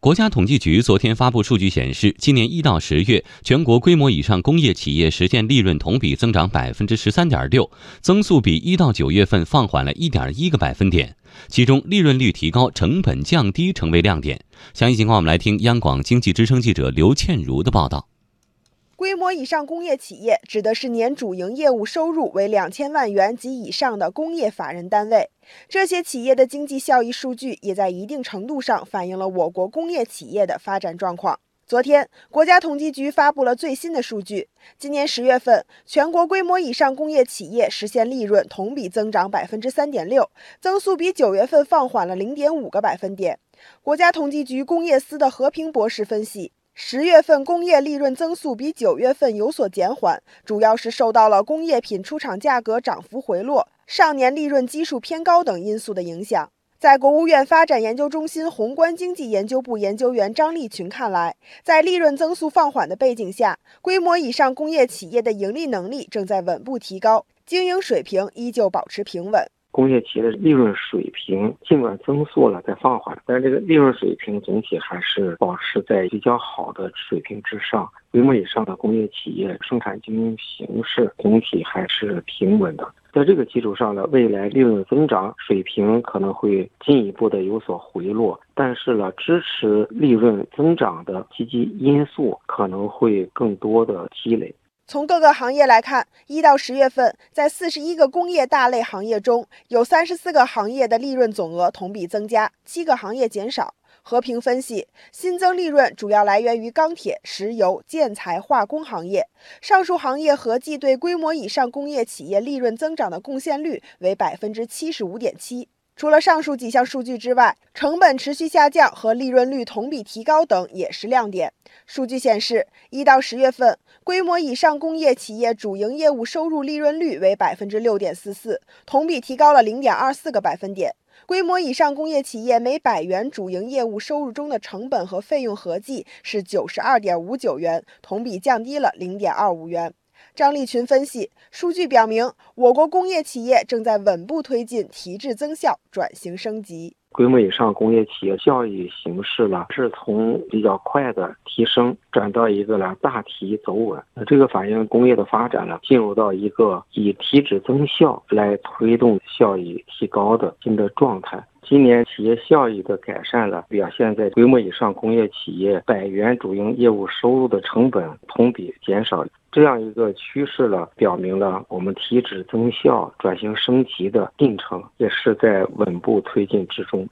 国家统计局昨天发布数据显示，今年一到十月，全国规模以上工业企业实现利润同比增长百分之十三点六，增速比一到九月份放缓了一点一个百分点。其中，利润率提高、成本降低成为亮点。详细情况，我们来听央广经济之声记者刘倩茹的报道。规模以上工业企业指的是年主营业务收入为两千万元及以上的工业法人单位。这些企业的经济效益数据也在一定程度上反映了我国工业企业的发展状况。昨天，国家统计局发布了最新的数据，今年十月份，全国规模以上工业企业实现利润同比增长百分之三点六，增速比九月份放缓了零点五个百分点。国家统计局工业司的何平博士分析。十月份工业利润增速比九月份有所减缓，主要是受到了工业品出厂价格涨幅回落、上年利润基数偏高等因素的影响。在国务院发展研究中心宏观经济研究部研究员张立群看来，在利润增速放缓的背景下，规模以上工业企业的盈利能力正在稳步提高，经营水平依旧保持平稳。工业企业的利润水平尽管增速了在放缓，但是这个利润水平总体还是保持在比较好的水平之上。规模以上的工业企业生产经营形势总体还是平稳的。在这个基础上呢，未来利润增长水平可能会进一步的有所回落，但是呢，支持利润增长的积极因素可能会更多的积累。从各个行业来看，一到十月份，在四十一个工业大类行业中，有三十四个行业的利润总额同比增加，七个行业减少。和平分析，新增利润主要来源于钢铁、石油、建材、化工行业。上述行业合计对规模以上工业企业利润增长的贡献率为百分之七十五点七。除了上述几项数据之外，成本持续下降和利润率同比提高等也是亮点。数据显示，一到十月份，规模以上工业企业主营业务收入利润率为百分之六点四四，同比提高了零点二四个百分点。规模以上工业企业每百元主营业务收入中的成本和费用合计是九十二点五九元，同比降低了零点二五元。张立群分析，数据表明，我国工业企业正在稳步推进提质增效、转型升级。规模以上工业企业效益形势呢，是从比较快的提升转到一个呢大提走稳。那这个反映工业的发展呢，进入到一个以提质增效来推动效益提高的新的状态。今年企业效益的改善了，表现在规模以上工业企业百元主营业务收入的成本同比减少，这样一个趋势呢，表明了我们提质增效、转型升级的进程也是在稳步推进之中。